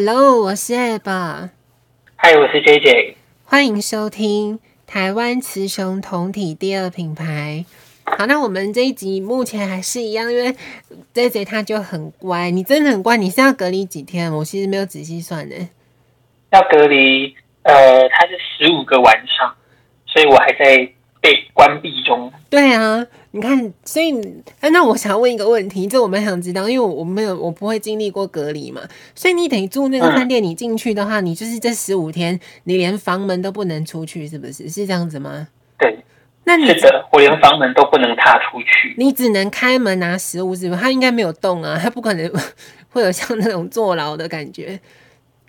Hello，我是 Ab。嗨，我是 JJ。欢迎收听台湾雌雄同体第二品牌。好，那我们这一集目前还是一样，因为 JJ 他就很乖，你真的很乖。你是要隔离几天？我其实没有仔细算呢。要隔离，呃，他是十五个晚上，所以我还在被关闭中。对啊，你看，所以，哎那我想问一个问题，这我蛮想知道，因为我我没有，我不会经历过隔离嘛，所以你等于住那个饭店，你进去的话，嗯、你就是这十五天，你连房门都不能出去，是不是？是这样子吗？对。那你是的，我连房门都不能踏出去。你只能开门拿食物，是不是？他应该没有动啊，他不可能 会有像那种坐牢的感觉。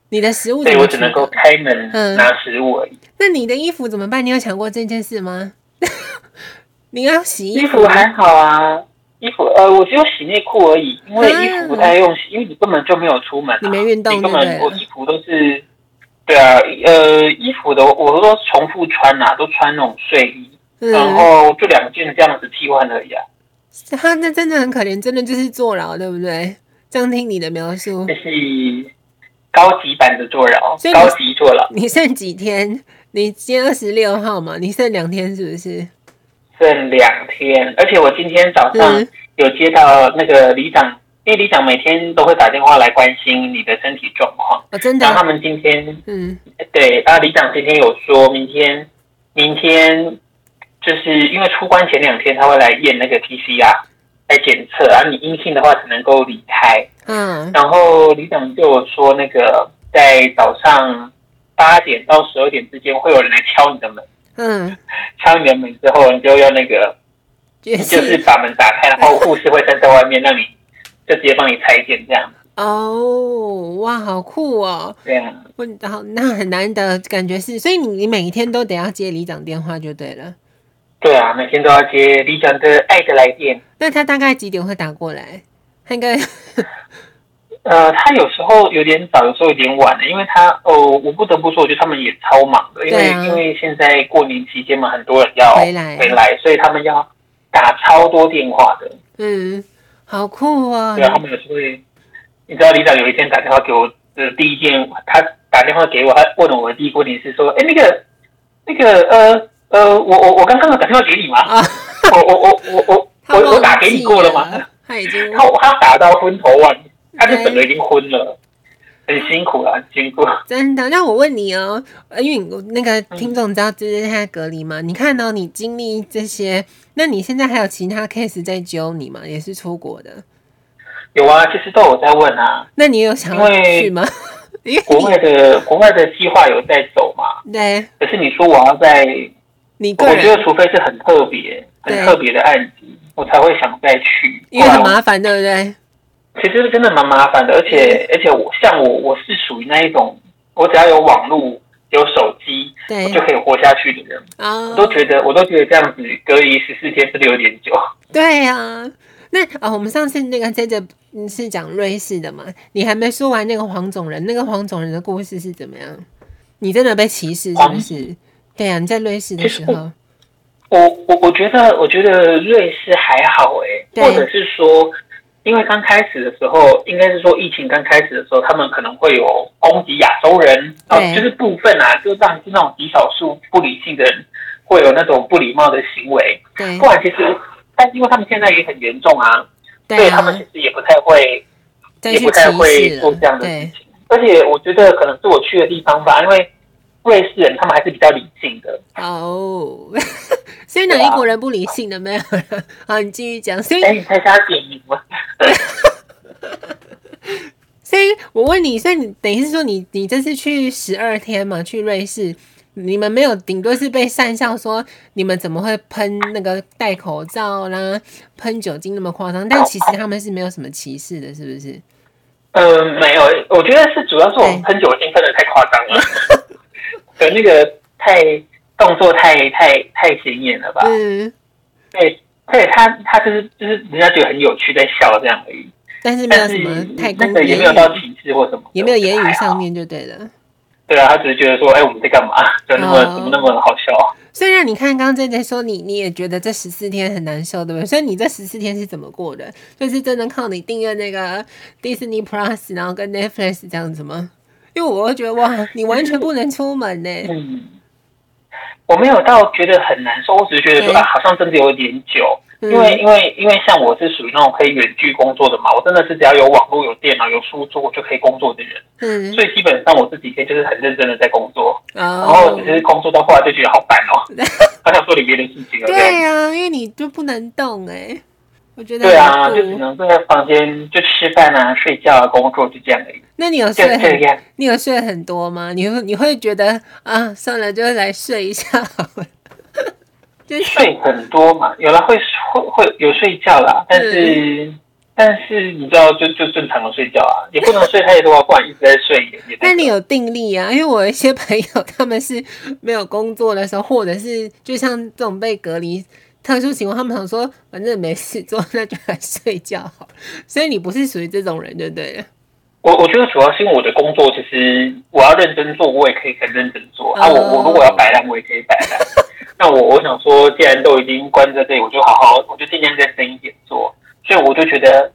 你的食物？对，我只能够开门拿食物而已。嗯。那你的衣服怎么办？你有想过这件事吗？你要洗衣服？还好啊，衣服呃，我只有洗内裤而已，因为衣服不太用洗，因为你根本就没有出门，你没运动，你根本我衣服都是，对啊，呃，衣服的我都重复穿啊，都穿那种睡衣。然后就两件这样子替换而已啊。他那真的很可怜，真的就是坐牢，对不对？这样听你的描述，这是高级版的坐牢，高级坐牢。你剩几天？你今天二十六号嘛？你剩两天是不是？剩两天，而且我今天早上有接到那个里长，因为里长每天都会打电话来关心你的身体状况。哦，真的。然后他们今天，嗯，对，啊，里长今天有说明天，明天。就是因为出关前两天他会来验那个 PCR 来检测，而你阴性的话才能够离开。嗯，然后里长就有说，那个在早上八点到十二点之间会有人来敲你的门。嗯，敲你的门之后，你就要那个，就是把门打开，然后护士会站在外面，让你就直接帮你采检这样。哦，哇，好酷哦！对啊，好，那很难得感觉是，所以你你每一天都得要接里长电话就对了。对啊，每天都要接里长的爱的来电。那他大概几点会打过来？他应该，呃，他有时候有点早，有时候有点晚的，因为他哦，我不得不说，我觉得他们也超忙的，因为、啊、因为现在过年期间嘛，很多人要回来回来，所以他们要打超多电话的。嗯，好酷啊！对啊，他们有时候会，你知道李长有一天打电话给我的第一件，他打电话给我，他问我的第一个问题是说，哎，那个那个呃。呃，我我我刚刚有打电话给你吗？啊，我我我我我我 我打给你过了吗？他已经 他他打到昏头啊，他就整个已经昏了，很辛苦了，很辛苦。真的？那我问你哦，因为那个听众知道就是他在隔离嘛，嗯、你看到你经历这些，那你现在还有其他 case 在揪你吗？也是出国的？有啊，其实都有在问啊。那你有想要去吗？因为国外的国外的计划有在走嘛？对。可是你说我要在。你我觉得，除非是很特别、很特别的案子，我才会想再去，因为很麻烦，对不对？其实真的蛮麻烦的，而且而且我像我，我是属于那一种，我只要有网络、有手机，对我就可以活下去的人。啊，我都觉得，我都觉得这样子隔离十四天是不是有点久？对呀、啊，那啊，我们上次那个在这是讲瑞士的嘛？你还没说完那个黄种人，那个黄种人的故事是怎么样？你真的被歧视是不是？对啊，你在瑞士的时候，我我我觉得我觉得瑞士还好哎，对或者是说，因为刚开始的时候，应该是说疫情刚开始的时候，他们可能会有攻击亚洲人，就是部分啊，就当然是那种极少数不理性的人会有那种不礼貌的行为，对，不然其实，但是因为他们现在也很严重啊，对啊，所以他们其实也不太会，也不太会做这样的事情，而且我觉得可能是我去的地方吧，因为。瑞士人他们还是比较理性的。哦，所以哪一国人不理性的没有？好，你继续讲。所以，哎，你才想要点名吗？所以，我问你，所以你等于是说你，你你这次去十二天嘛？去瑞士，你们没有，顶多是被讪笑说你们怎么会喷那个戴口罩啦，喷酒精那么夸张？但其实他们是没有什么歧视的，是不是？嗯、呃，没有，我觉得是主要是我们喷酒精喷的太夸张了。可那个太动作太太太显眼了吧？嗯，对，对他他就是就是人家觉得很有趣，在笑这样而已。但是没有什么太那个也没有到歧视或什么，也没有言语上面就对了。对啊，他只是觉得说，哎，我们在干嘛？就那么、哦、怎么那么好笑？虽然你看刚刚在在说你你也觉得这十四天很难受，对不对？所以你这十四天是怎么过的？就是真的靠你订阅那个 Disney Plus，然后跟 Netflix 这样子吗？因为我会觉得哇，你完全不能出门呢。嗯，我没有到觉得很难受，我只是觉得说啊，好像真的有点久。因为因为因为像我是属于那种可以远距工作的嘛，我真的是只要有网络、有电脑、有书桌，我就可以工作的人。嗯，所以基本上我这几天就是很认真的在工作，哦、然后只是工作到后来就觉得好烦哦，好想做点别的事情了。对呀、啊，因为你就不能动哎、欸，我觉得对啊，就只能坐在房间就吃饭啊、睡觉啊、工作就这样而已。那你有睡很你有睡很多吗？你会你会觉得啊，算了，就来睡一下好了。睡很多嘛，有了会会会有睡觉啦，但是、嗯、但是你知道就就正常的睡觉啊，也不能睡太多啊，不然一直在睡也也。那你有定力啊？因为我一些朋友他们是没有工作的时候，或者是就像这种被隔离特殊情况，他们想说反正没事做，那就来睡觉好。所以你不是属于这种人，对不对？我我觉得主要是因为我的工作，其实我要认真做，我也可以很认真做、哦、啊。我我如果要摆烂，我也可以摆烂。那我我想说，既然都已经关在这里，我就好好，我就尽量再深一点做。所以我就觉得，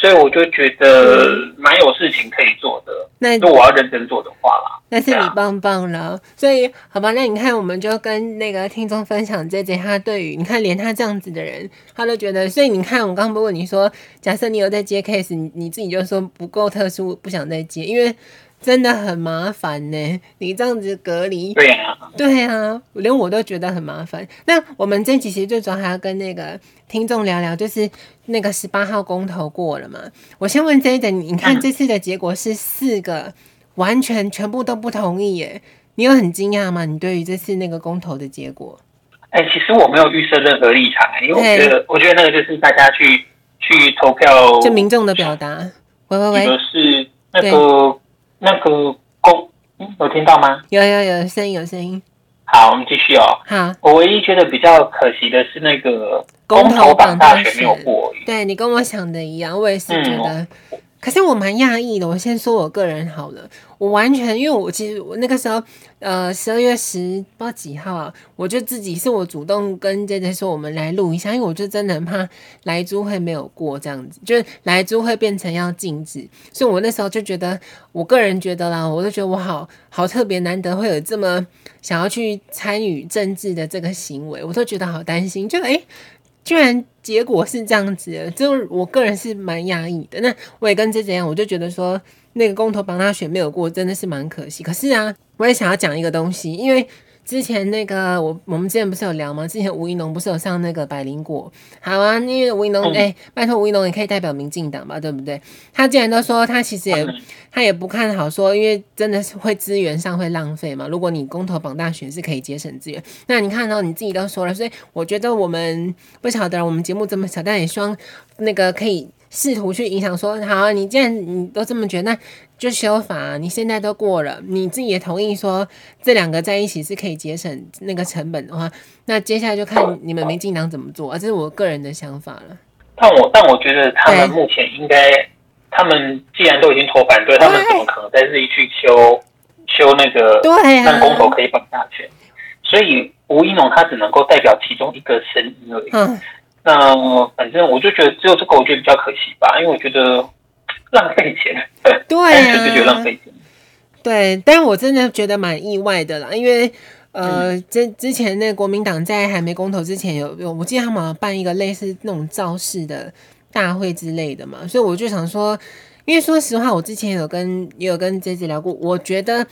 所以我就觉得蛮有事情可以做的。那如果我要认真做的话啦，那是你棒棒了。所以好吧，那你看，我们就跟那个听众分享这节他对于你看，连他这样子的人，他都觉得。所以你看，我刚刚不问你说，假设你有在接 case，你你自己就说不够特殊，不想再接，因为。真的很麻烦呢，你这样子隔离，对呀、啊，对啊，连我都觉得很麻烦。那我们这期其实最主要还要跟那个听众聊聊，就是那个十八号公投过了嘛？我先问这一点，你看这次的结果是四个完全全部都不同意耶，你有很惊讶吗？你对于这次那个公投的结果？哎、欸，其实我没有预设任何立场，因为我觉得，我觉得那个就是大家去去投票，就民众的表达。喂喂喂，是那个。那个公，有听到吗？有有有声音，有声音。好，我们继续哦。好，我唯一觉得比较可惜的是那个公投榜大选没有过。对，你跟我想的一样，我也是觉得。嗯可是我蛮讶异的，我先说我个人好了，我完全因为我其实我那个时候，呃，十二月十不知道几号，我就自己是我主动跟 JJ 说我们来录一下，因为我就真的很怕莱猪会没有过这样子，就是莱猪会变成要禁止，所以我那时候就觉得，我个人觉得啦，我就觉得我好好特别难得会有这么想要去参与政治的这个行为，我都觉得好担心，就诶。居然结果是这样子，就我个人是蛮压抑的。那我也跟这这样，我就觉得说那个公投帮他选没有过，真的是蛮可惜。可是啊，我也想要讲一个东西，因为。之前那个我我们之前不是有聊吗？之前吴一农不是有上那个百灵果？好啊，因为吴一农哎，拜托吴一农也可以代表民进党吧，对不对？他既然都说他其实也他也不看好说，因为真的是会资源上会浪费嘛。如果你公投绑大选是可以节省资源，那你看到你自己都说了，所以我觉得我们不晓得我们节目这么小，但也希望那个可以。试图去影响说，好啊，你既然你都这么觉得，那就修法啊。你现在都过了，你自己也同意说这两个在一起是可以节省那个成本的话，那接下来就看你们民进党怎么做啊。这是我个人的想法了。但我但我觉得他们目前应该，他们既然都已经投反对，他们怎么可能再自己去修修那个让公投可以绑大选？所以吴一农他只能够代表其中一个声音而已。嗯那反正我就觉得只有这个，我觉得比较可惜吧，因为我觉得浪费钱。对啊，就觉得浪费钱。对，但我真的觉得蛮意外的啦，因为呃，之之前那个国民党在还没公投之前有有，我记得他们办一个类似那种造势的大会之类的嘛，所以我就想说，因为说实话，我之前有跟也有跟 JJ 聊过，我觉得。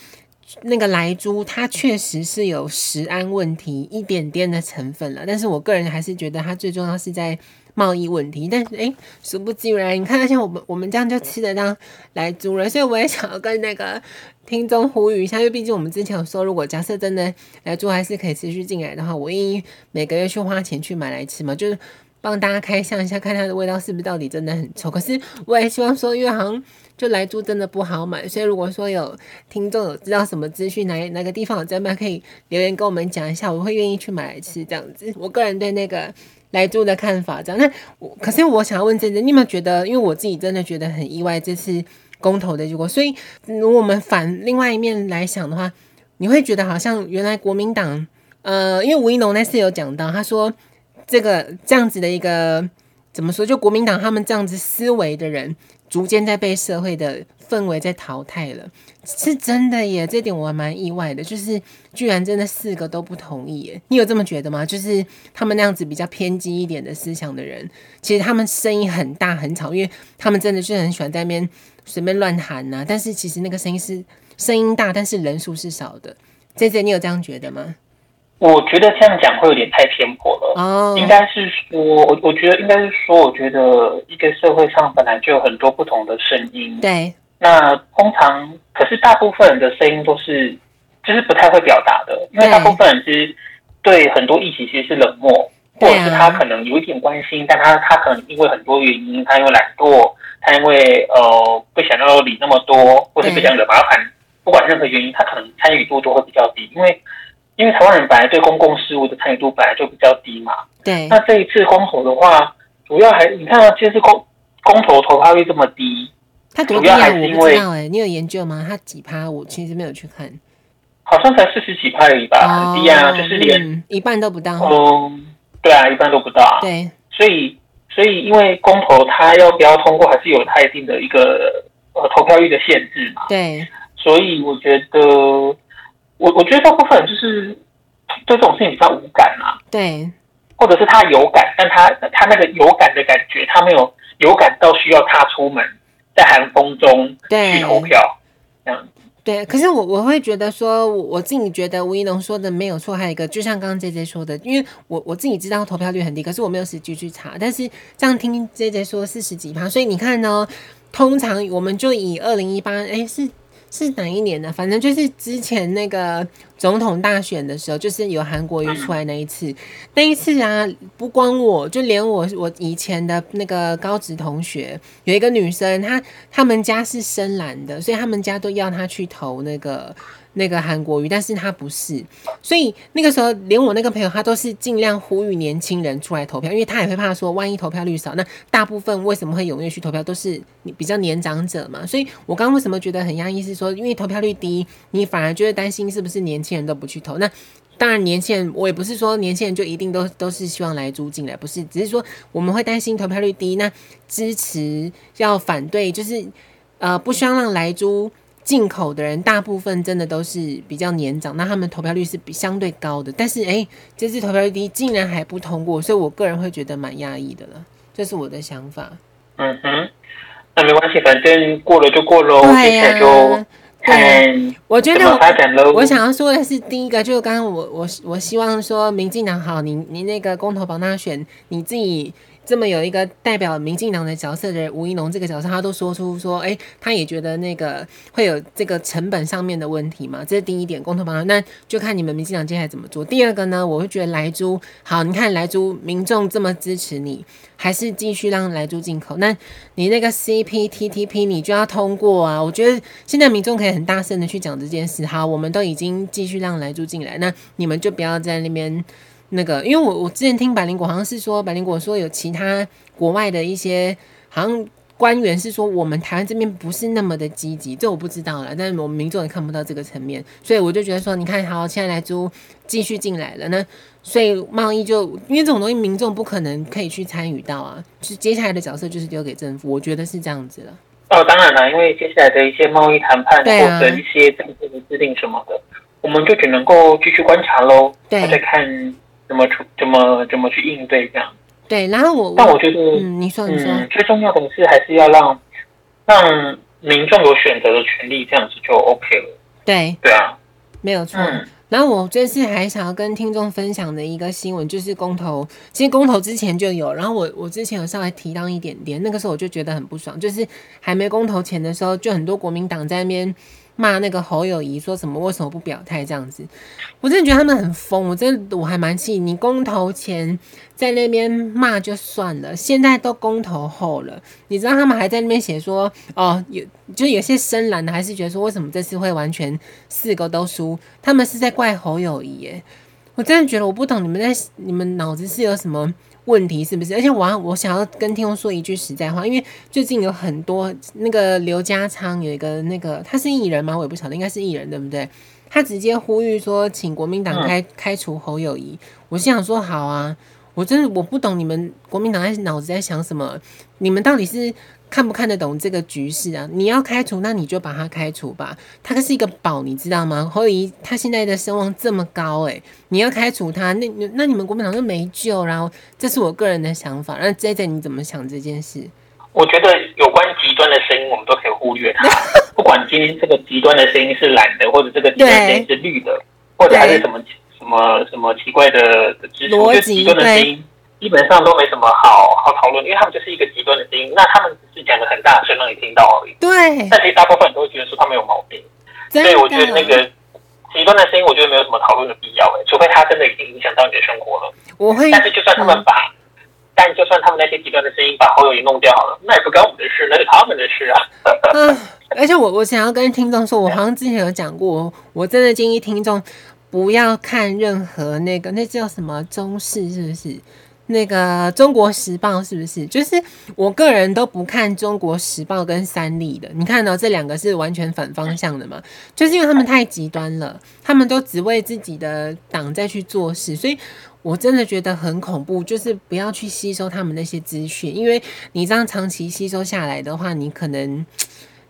那个莱猪，它确实是有食安问题一点点的成分了，但是我个人还是觉得它最重要是在贸易问题。但是，诶，殊不知然，你看，像我们我们这样就吃得到莱猪了，所以我也想要跟那个听众呼吁一下，因为毕竟我们之前有说，如果假设真的莱猪还是可以持续进来的话，我愿意每个月去花钱去买来吃嘛，就是帮大家开箱一下，看它的味道是不是到底真的很臭。可是我也希望说，因为好像。就莱猪真的不好买，所以如果说有听众有知道什么资讯，哪哪个地方有在卖，可以留言跟我们讲一下，我会愿意去买来吃这样子。我个人对那个莱猪的看法这样。那我可是我想要问真真，你有没有觉得？因为我自己真的觉得很意外这次公投的结果，所以如果我们反另外一面来想的话，你会觉得好像原来国民党，呃，因为吴怡农那次有讲到，他说这个这样子的一个怎么说，就国民党他们这样子思维的人。逐渐在被社会的氛围在淘汰了，是真的耶，这点我还蛮意外的，就是居然真的四个都不同意耶，你有这么觉得吗？就是他们那样子比较偏激一点的思想的人，其实他们声音很大很吵，因为他们真的是很喜欢在那边随便乱喊呐，但是其实那个声音是声音大，但是人数是少的。J J，你有这样觉得吗？我觉得这样讲会有点太偏颇了。哦，oh. 应该是说，我我觉得应该是说，我觉得一个社会上本来就有很多不同的声音。对。那通常，可是大部分人的声音都是，就是不太会表达的，因为大部分人其实对很多议题其实是冷漠，或者是他可能有一点关心，但他他可能因为很多原因，他因为懒惰，他因为呃不想要理那么多，或者不想惹麻烦，对不管任何原因，他可能参与度都会比较低，因为。因为台湾人本来对公共事务的参与度本来就比较低嘛，对。那这一次公投的话，主要还你看啊，其实公公投投票率这么低，它主要还是因为哎，你有研究吗？它几趴？我其实没有去看，好像才四十几趴而已吧，哦、很低啊，就是连、嗯、一半都不到。嗯，对啊，一半都不到。对，所以所以因为公投它要不要通过，还是有它一定的一个呃投票率的限制嘛。对，所以我觉得。我我觉得大部分人就是对这种事情比较无感啊，对，或者是他有感，但他他那个有感的感觉，他没有有感到需要踏出门，在寒风中去投票，对这样。对，可是我我会觉得说，我自己觉得吴一农说的没有错，还有一个，就像刚刚 J J 说的，因为我我自己知道投票率很低，可是我没有实际去查，但是这样听 J J 说四十几趴，所以你看呢，通常我们就以二零一八，哎是。是哪一年呢？反正就是之前那个总统大选的时候，就是有韩国瑜出来那一次。那一次啊，不光我，就连我我以前的那个高职同学，有一个女生，她她们家是深蓝的，所以她们家都要她去投那个。那个韩国瑜，但是他不是，所以那个时候连我那个朋友，他都是尽量呼吁年轻人出来投票，因为他也会怕说，万一投票率少，那大部分为什么会踊跃去投票，都是比较年长者嘛。所以我刚刚为什么觉得很压抑，是说因为投票率低，你反而就会担心是不是年轻人都不去投？那当然，年轻人我也不是说年轻人就一定都都是希望来租进来，不是，只是说我们会担心投票率低，那支持要反对，就是呃不希望让莱租。进口的人大部分真的都是比较年长，那他们投票率是比相对高的。但是哎，这次投票率低，竟然还不通过，所以我个人会觉得蛮压抑的了。这是我的想法。嗯哼，那没关系，反正过了就过喽。对呀、啊，就对，我觉得我，我想要说的是，第一个就是刚刚我我我希望说，民进党好，你你那个公投榜大选，你自己。这么有一个代表民进党的角色的，吴怡农这个角色，他都说出说，哎，他也觉得那个会有这个成本上面的问题嘛，这是第一点，公投绑，那就看你们民进党接下来怎么做。第二个呢，我会觉得莱猪好，你看莱猪民众这么支持你，还是继续让莱猪进口，那你那个 C P T T P 你就要通过啊。我觉得现在民众可以很大声的去讲这件事，好，我们都已经继续让莱猪进来，那你们就不要在那边。那个，因为我我之前听百灵果好像是说，百灵果说有其他国外的一些好像官员是说，我们台湾这边不是那么的积极，这我不知道了。但是我们民众也看不到这个层面，所以我就觉得说，你看，好，现在来猪继续进来了，那所以贸易就因为这种东西，民众不可能可以去参与到啊，就是接下来的角色就是丢给政府，我觉得是这样子了。哦，当然了，因为接下来的一些贸易谈判或者一些政策的制定什么的，啊、我们就只能够继续观察喽，对，再看。怎么处？怎么怎么去应对这样？对，然后我，但我觉得，嗯，你说，你说，最重要的是还是要让让民众有选择的权利，这样子就 OK 了。对，对啊，没有错。嗯、然后我这次还想要跟听众分享的一个新闻，就是公投。其实公投之前就有，然后我我之前有稍微提到一点点，那个时候我就觉得很不爽，就是还没公投前的时候，就很多国民党在那边。骂那个侯友宜说什么？为什么不表态这样子？我真的觉得他们很疯。我真的我还蛮气。你公投前在那边骂就算了，现在都公投后了，你知道他们还在那边写说哦，有就有些深蓝的还是觉得说，为什么这次会完全四个都输？他们是在怪侯友宜耶。我真的觉得我不懂你们在你们脑子是有什么？问题是不是？而且我要我想要跟听众说一句实在话，因为最近有很多那个刘家昌有一个那个他是艺人吗？我也不晓得，应该是艺人对不对？他直接呼吁说，请国民党开开除侯友谊。我心想说好啊，我真的我不懂你们国民党在脑子在想什么？你们到底是看不看得懂这个局势啊？你要开除，那你就把他开除吧。他是一个宝，你知道吗？侯友谊他现在的声望这么高，欸，诶，你要开除他，那那你们国民党就没救。然后，这是我个人的想法。那 JJ 你怎么想这件事？我觉得有关极端的声音，我们都可以忽略它。不管今天这个极端的声音是蓝的，或者这个极端声音是绿的，或者还是什么什么什么奇怪的的支持，我觉得极端的声音。基本上都没什么好好讨论，因为他们就是一个极端的声音。那他们只是讲的很大声让你听到而已。对。但其实大部分人都会觉得说他们有毛病。所以我觉得那个极端的声音，我觉得没有什么讨论的必要。哎，除非他真的已经影响到你的生活了。我会。但是就算他们把，嗯、但就算他们那些极端的声音把好友也弄掉了，那也不关我们的事，那是他们的事啊。嗯。而且我我想要跟听众说，我好像之前有讲过，我真的建议听众不要看任何那个那叫什么中式，是不是？那个《中国时报》是不是？就是我个人都不看《中国时报》跟三立的。你看到这两个是完全反方向的嘛？就是因为他们太极端了，他们都只为自己的党在去做事，所以我真的觉得很恐怖。就是不要去吸收他们那些资讯，因为你这样长期吸收下来的话，你可能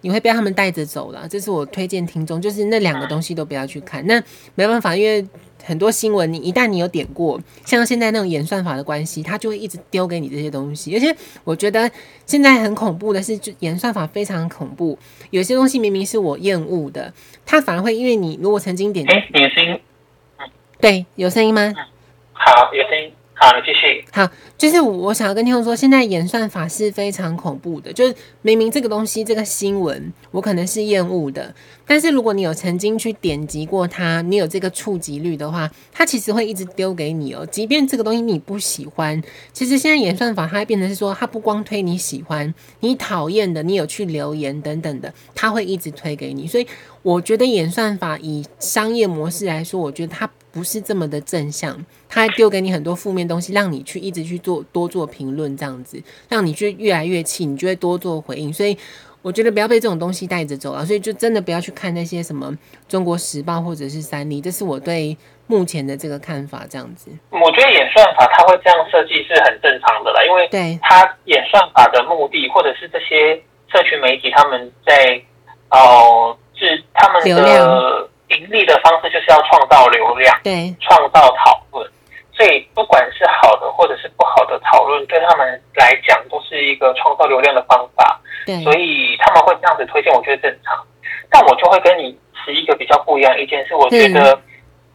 你会被他们带着走了。这是我推荐听众，就是那两个东西都不要去看。那没办法，因为。很多新闻，你一旦你有点过，像现在那种演算法的关系，它就会一直丢给你这些东西。而且我觉得现在很恐怖的是，就演算法非常恐怖。有些东西明明是我厌恶的，它反而会因为你如果曾经点，哎，你的声音，对，有声音吗？好，有声音。好，你继续。好，就是我想要跟听众说，现在演算法是非常恐怖的。就是明明这个东西，这个新闻，我可能是厌恶的，但是如果你有曾经去点击过它，你有这个触及率的话，它其实会一直丢给你哦。即便这个东西你不喜欢，其实现在演算法它会变成是说，它不光推你喜欢、你讨厌的，你有去留言等等的，它会一直推给你。所以我觉得演算法以商业模式来说，我觉得它。不是这么的正向，他还丢给你很多负面东西，让你去一直去做多做评论，这样子让你去越来越气，你就会多做回应。所以我觉得不要被这种东西带着走啊，所以就真的不要去看那些什么《中国时报》或者是三立，这是我对目前的这个看法。这样子，我觉得演算法它会这样设计是很正常的啦，因为对它演算法的目的，或者是这些社群媒体他们在哦，是、呃、他们的流量。盈利的方式就是要创造流量，对，创造讨论，所以不管是好的或者是不好的讨论，对他们来讲都是一个创造流量的方法，对，所以他们会这样子推荐，我觉得正常。但我就会跟你持一个比较不一样的意见，是我觉得，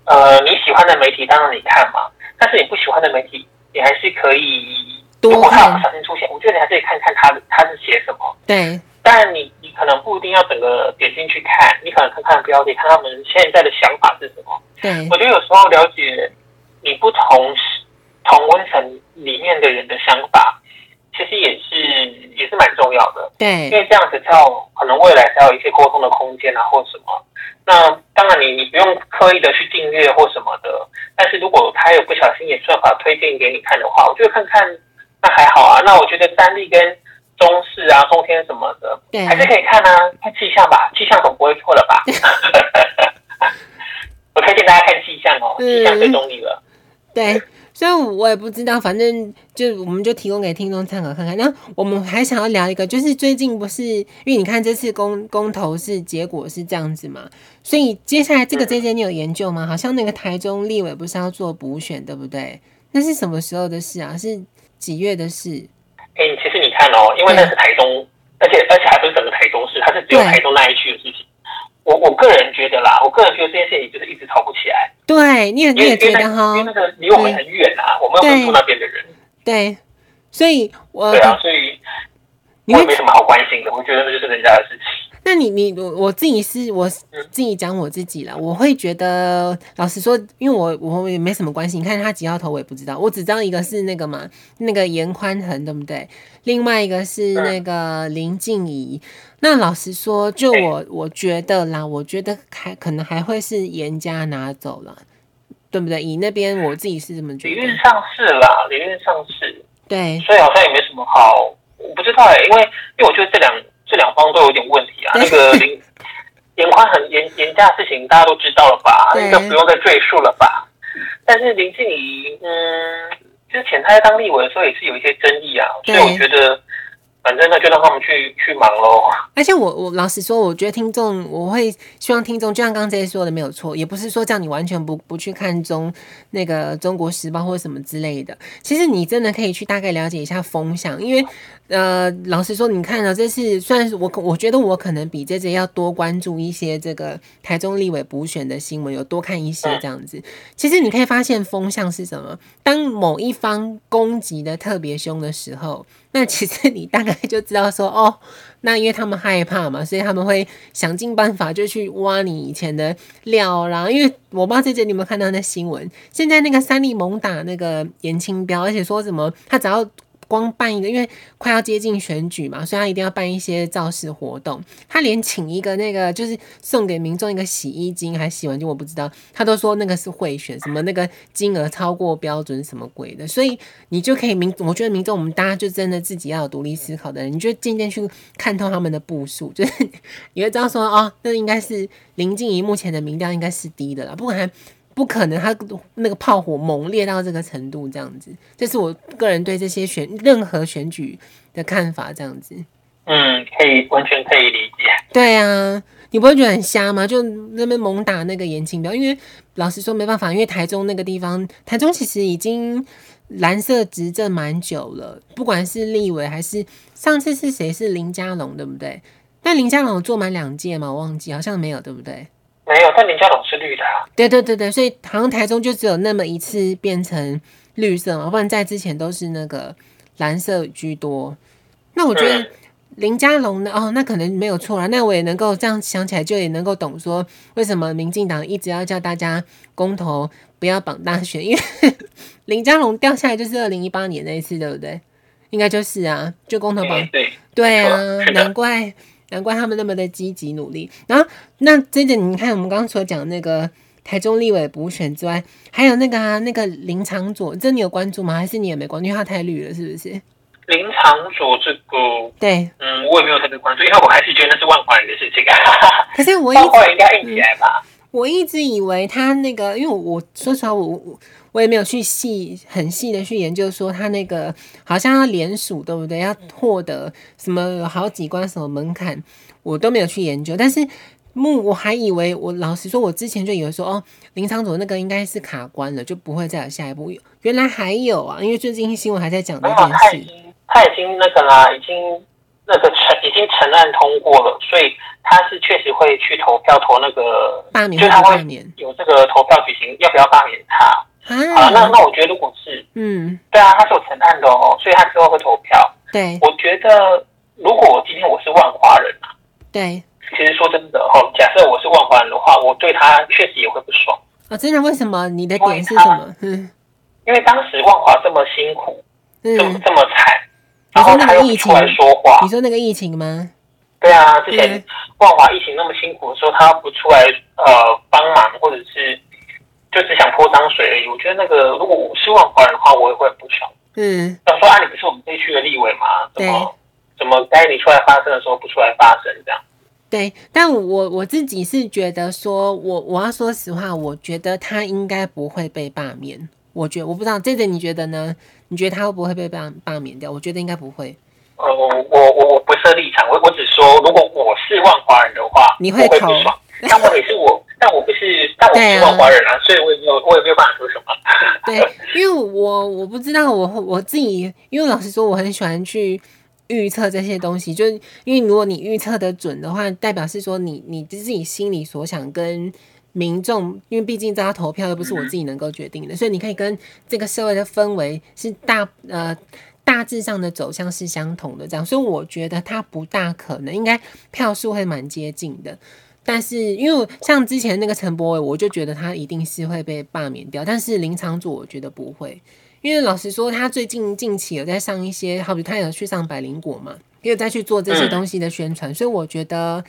呃，你喜欢的媒体当然你看嘛，但是你不喜欢的媒体，你还是可以，如果他有不小心出现，我觉得你还是可以看看他他是写什么，对。但你你可能不一定要整个点进去看，你可能看看标题，看他们现在的想法是什么。对，我觉得有时候了解你不同同温层里面的人的想法，其实也是也是蛮重要的。对，因为这样子才有可能未来才有一些沟通的空间啊，或什么。那当然你你不用刻意的去订阅或什么的，但是如果他有不小心也算法推荐给你看的话，我觉得看看那还好啊。那我觉得三立跟中式啊，中天什么的，对，还是可以看啊，看气象吧，气象总不会错了吧？我推荐大家看气象哦，气象最中立了。对，所以我也不知道，反正就我们就提供给听众参考看看。那我们还想要聊一个，就是最近不是因为你看这次公公投是结果是这样子嘛，所以接下来这个 JJ 你有研究吗？好像那个台中立委不是要做补选，对不对？那是什么时候的事啊？是几月的事？哎、欸，其实你看哦，因为那是台中，而且而且还不是整个台中市，它是只有台中那一区的事情。我我个人觉得啦，我个人觉得这件事情就是一直吵不起来。对，你也你也觉得哈？因为那个离我们很远啊，我们又不是住那边的人。对，所以我对啊，所以我也没什么好关心的。我觉得那就是人家的事情。那你你我我自己是我自己讲我自己了，我会觉得老实说，因为我我也没什么关系。你看他几号头我也不知道，我只知道一个是那个嘛，那个严宽恒对不对？另外一个是那个林静怡。那老实说，就我我觉得啦，我觉得还可能还会是严家拿走了，对不对？以那边我自己是这么觉得。理论上是啦，理论上是。对，所以好像也没什么好，我不知道哎、欸，因为因为我觉得这两。这两方都有点问题啊！那个林严 宽很严严家的事情大家都知道了吧？那个不用再赘述了吧？但是林静怡，嗯，之前他在当立委的时候也是有一些争议啊，所以我觉得反正那就让他们去去忙喽。而且我我老实说，我觉得听众我会希望听众，就像刚刚这些说的没有错，也不是说叫你完全不不去看中那个中国时报或什么之类的。其实你真的可以去大概了解一下风向，因为呃，老实说，你看到这次算是我我觉得我可能比这次要多关注一些这个台中立委补选的新闻，有多看一些这样子。其实你可以发现风向是什么，当某一方攻击的特别凶的时候。那其实你大概就知道说哦，那因为他们害怕嘛，所以他们会想尽办法就去挖你以前的料啦。因为我不知道这姐你有没有看到那新闻，现在那个三立猛打那个严清标，而且说什么他只要。光办一个，因为快要接近选举嘛，所以他一定要办一些造势活动。他连请一个那个，就是送给民众一个洗衣精还洗碗精，我不知道。他都说那个是贿选，什么那个金额超过标准，什么鬼的。所以你就可以民，我觉得民众我们大家就真的自己要有独立思考的人，你就渐渐去看透他们的步数，就是你会知道说哦，那应该是林静怡目前的民调应该是低的了，不管。不可能，他那个炮火猛烈到这个程度，这样子，这是我个人对这些选任何选举的看法，这样子。嗯，可以完全可以理解。对啊，你不会觉得很瞎吗？就那边猛打那个颜清标，因为老实说没办法，因为台中那个地方，台中其实已经蓝色执政蛮久了，不管是立委还是上次是谁是林佳龙，对不对？但林佳龙有做满两届嘛？我忘记，好像没有，对不对？没有，但林佳龙是绿的啊。对对对对，所以好像台中就只有那么一次变成绿色嘛，不然在之前都是那个蓝色居多。那我觉得林佳龙呢，哦，那可能没有错啦。那我也能够这样想起来，就也能够懂说为什么民进党一直要叫大家公投不要绑大选，因为林佳龙掉下来就是二零一八年那一次，对不对？应该就是啊，就公投绑。对对啊，难怪。难怪他们那么的积极努力。然后，那这点你看，我们刚刚所讲那个台中立委补选之外，还有那个啊，那个林长佐，这你有关注吗？还是你也没关注？因为他太绿了，是不是？林长佐这个，对，嗯，我也没有特别关注，因为我还是觉得那是万华人的事情啊。可是我一直 万华应该硬起来吧？我一直以为他那个，因为我，我说实话，我我我也没有去细很细的去研究，说他那个好像要联署，对不对？要获得什么有好几关什么门槛，我都没有去研究。但是目我还以为，我老实说，我之前就以为说，哦，林昶佐那个应该是卡关了，就不会再有下一步。原来还有啊，因为最近新闻还在讲这件事。他已经他已经那个啦，已经。那个承已经承案通过了，所以他是确实会去投票投那个罢免，就他会有这个投票举行，要不要罢免他？啊，那那我觉得如果是嗯，对啊，他是有成案的哦，所以他之后会投票。对，我觉得如果今天我是万华人啊，对，其实说真的哦，假设我是万华人的话，我对他确实也会不爽啊。真的？为什么？你的点是什么？嗯，因为当时万华这么辛苦，嗯，这么这么惨。然后他又不出来说话，你说那个疫情吗？对啊，之前万华疫情那么辛苦的时候，他不出来呃帮忙，或者是就只想泼脏水而已。我觉得那个如果我是万华人的话，我也会很不爽。嗯，要说啊，你不是我们这区的立委吗？怎么对怎么该你出来发声的时候不出来发声这样？对，但我我自己是觉得说，我我要说实话，我觉得他应该不会被罢免。我觉得我不知道这点你觉得呢？你觉得他会不会被罢罢免掉？我觉得应该不会。呃，我我我不设立场，我我只说，如果我是万华人的话，你会投。但我也是我，但我不是，但我不是万华人啊，所以我也没有，我也没有办法说什么。对，因为我我不知道，我我自己，因为老实说，我很喜欢去预测这些东西，就因为如果你预测的准的话，代表是说你你自己心里所想跟。民众，因为毕竟大家投票又不是我自己能够决定的，所以你可以跟这个社会的氛围是大呃大致上的走向是相同的，这样，所以我觉得它不大可能，应该票数会蛮接近的。但是因为像之前那个陈柏伟，我就觉得他一定是会被罢免掉，但是林昶佐我觉得不会，因为老实说，他最近近期有在上一些，好比他有去上百灵果嘛，也有在去做这些东西的宣传，所以我觉得。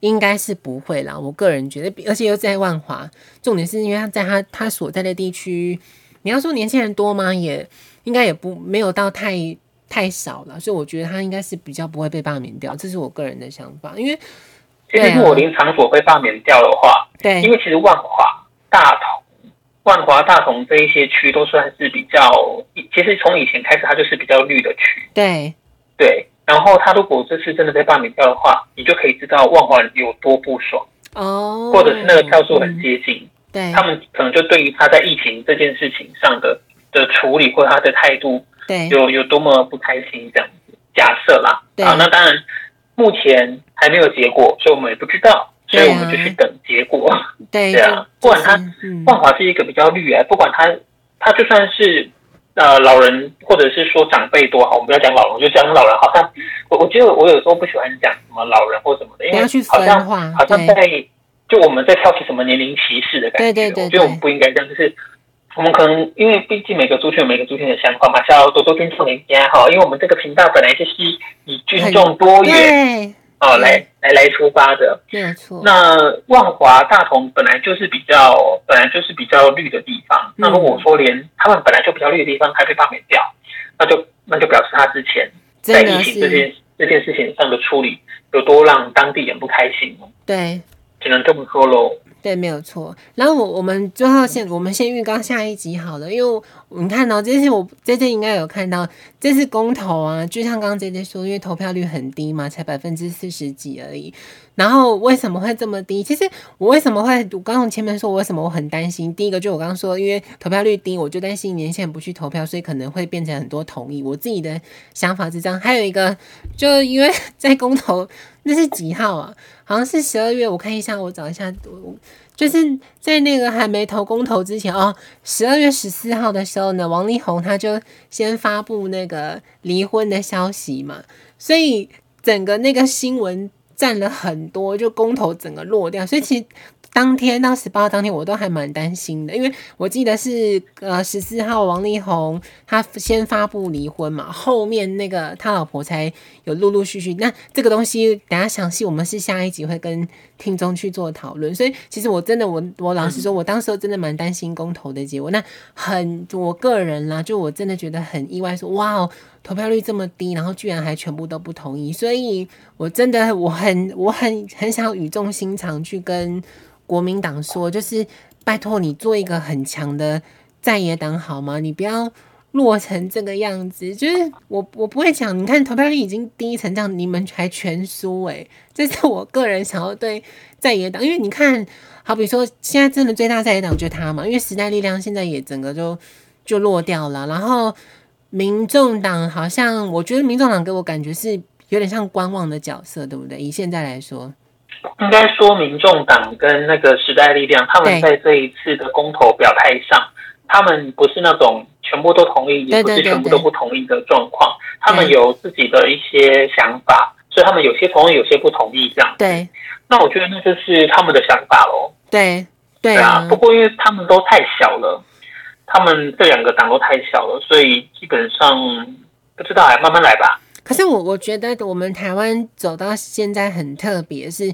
应该是不会啦，我个人觉得，而且又在万华，重点是因为他在他他所在的地区，你要说年轻人多吗？也应该也不没有到太太少了，所以我觉得他应该是比较不会被罢免掉，这是我个人的想法。因为其实如果林场所被罢免掉的话，对，因为其实万华、大同、万华、大同这一些区都算是比较，其实从以前开始它就是比较绿的区，对。对。然后他如果这次真的被罢免掉的话，你就可以知道万华有多不爽。哦，或者是那个票数很接近，嗯、对，他们可能就对于他在疫情这件事情上的的处理或者他的态度，对，有有多么不开心这样子。假设啦，对。啊，那当然目前还没有结果，所以我们也不知道，所以我们就去等结果。对，对啊，不管他万华是一个比较绿啊，不管他他就算是。呃，老人或者是说长辈多好，我们不要讲老人，就讲老人。好像我我觉得我有时候不喜欢讲什么老人或什么的，因为好像好像在就我们在挑起什么年龄歧视的感觉。对对对，我觉得我们不应该这样，就是我们可能因为毕竟每个族群有每个族群的想法嘛，想要多多尊重人家哈。因为我们这个频道本来就是以尊重多元。哦，来来来出发的，没有错。那万华大同本来就是比较，本来就是比较绿的地方。嗯、那如果说连他们本来就比较绿的地方还被罢免掉，那就那就表示他之前在疫情这件这件事情上的处理有多让当地人不开心。对，只能这么说喽。对，没有错。然后我我们最后先，我们先预告下一集好了，因为你看到、这次我这次应该有看到，这次公投啊，就像刚刚 JJ 说，因为投票率很低嘛，才百分之四十几而已。然后为什么会这么低？其实我为什么会，我刚刚前面说为什么我很担心。第一个就我刚刚说，因为投票率低，我就担心年限不去投票，所以可能会变成很多同意。我自己的想法是这样。还有一个，就因为 在公投那是几号啊？好像是十二月，我看一下，我找一下，我就是在那个还没投公投之前哦，十二月十四号的时候呢，王力宏他就先发布那个离婚的消息嘛，所以整个那个新闻占了很多，就公投整个落掉，所以其实。当天到十八号当天，我都还蛮担心的，因为我记得是呃十四号王力宏他先发布离婚嘛，后面那个他老婆才有陆陆续续。那这个东西等下详细，我们是下一集会跟听众去做讨论。所以其实我真的我我老实说，我当时候真的蛮担心公投的结果。那很我个人啦，就我真的觉得很意外说，说哇哦，投票率这么低，然后居然还全部都不同意。所以我真的我很我很很想语重心长去跟。国民党说：“就是拜托你做一个很强的在野党好吗？你不要落成这个样子。就是我我不会讲，你看投票率已经低成这样，你们还全输诶、欸，这是我个人想要对在野党，因为你看，好比说现在真的最大在野党就他嘛，因为时代力量现在也整个就就落掉了。然后民众党好像，我觉得民众党给我感觉是有点像观望的角色，对不对？以现在来说。”应该说，民众党跟那个时代力量，他们在这一次的公投表态上，他们不是那种全部都同意，也不是全部都不同意的状况。他们有自己的一些想法，所以他们有些同意，有些不同意这样。对，那我觉得那就是他们的想法喽。对，对啊。不过因为他们都太小了，他们这两个党都太小了，所以基本上不知道，哎，慢慢来吧。可是我我觉得我们台湾走到现在很特别，是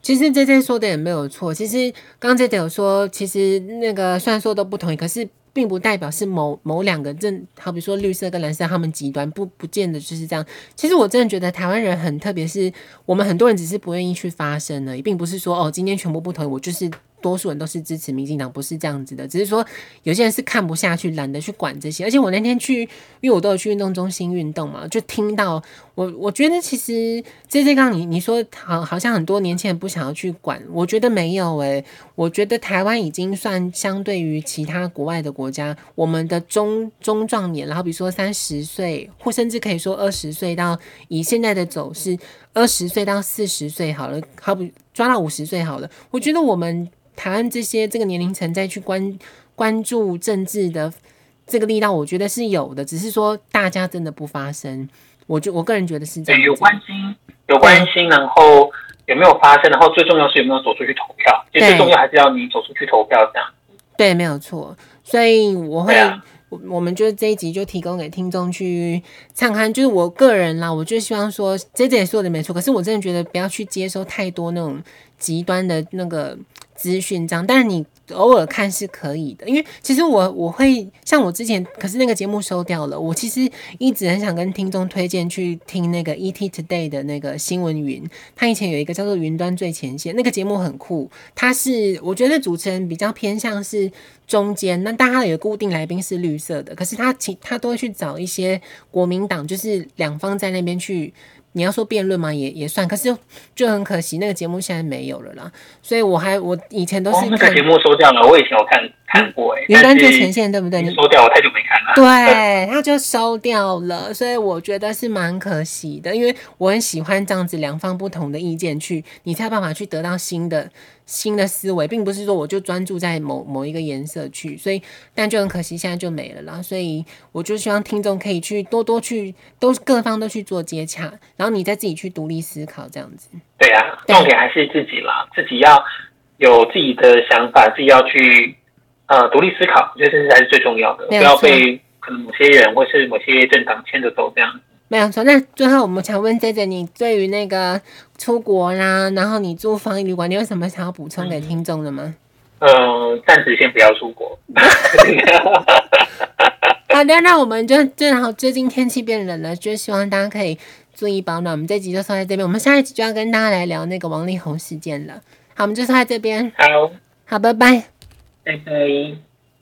其实 JJ 说的也没有错。其实刚刚 JJ 有说，其实那个虽然说都不同意，可是并不代表是某某两个正，好比说绿色跟蓝色他们极端，不不见得就是这样。其实我真的觉得台湾人很特别，是我们很多人只是不愿意去发声而已，并不是说哦今天全部不同意，我就是。多数人都是支持民进党，不是这样子的，只是说有些人是看不下去，懒得去管这些。而且我那天去，因为我都有去运动中心运动嘛，就听到我，我觉得其实这这刚你你说好，好像很多年轻人不想要去管，我觉得没有诶、我觉得台湾已经算相对于其他国外的国家，我们的中中壮年，然后比如说三十岁，或甚至可以说二十岁到以现在的走势，二十岁到四十岁好了，好比抓到五十岁好了，我觉得我们。台湾这些这个年龄层再去关关注政治的这个力道，我觉得是有的，只是说大家真的不发声。我就我个人觉得是这样。有关心，有关心，然后有没有发声，然后最重要是有没有走出去投票。其实最重要还是要你走出去投票，这样。对，没有错。所以我会，啊、我我们就这一集就提供给听众去参看。就是我个人啦，我就希望说，这这也说的没错。可是我真的觉得不要去接收太多那种极端的那个。资讯这样，但是你偶尔看是可以的，因为其实我我会像我之前，可是那个节目收掉了。我其实一直很想跟听众推荐去听那个 ET Today 的那个新闻云，他以前有一个叫做云端最前线，那个节目很酷。他是我觉得主持人比较偏向是中间，那但他有固定来宾是绿色的，可是他其他都会去找一些国民党，就是两方在那边去。你要说辩论嘛，也也算，可是就很可惜，那个节目现在没有了啦。所以我还我以前都是看、哦、那个节目收掉了，我以前有看看过哎、欸。云端最前线对不对？你收掉，我太久没看了。对，他就收掉了，所以我觉得是蛮可惜的，因为我很喜欢这样子两方不同的意见去，你才有办法去得到新的。新的思维，并不是说我就专注在某某一个颜色去，所以但就很可惜，现在就没了啦。所以我就希望听众可以去多多去，都各方都去做接洽，然后你再自己去独立思考这样子。对啊，重点还是自己啦，自己要有自己的想法，自己要去呃独立思考，我觉得这是才是最重要的，不要被可能某些人或是某些政党牵着走这样。没有错，那最后我们想问 JJ，你对于那个出国啦，然后你住防疫旅馆，你有什么想要补充给听众的吗？嗯，暂时先不要出国。好的，那我们就正好最近天气变冷了，就希望大家可以注意保暖。我们这集就说在这边，我们下一集就要跟大家来聊那个王力宏事件了。好，我们就说在这边。好，好，拜拜。拜拜。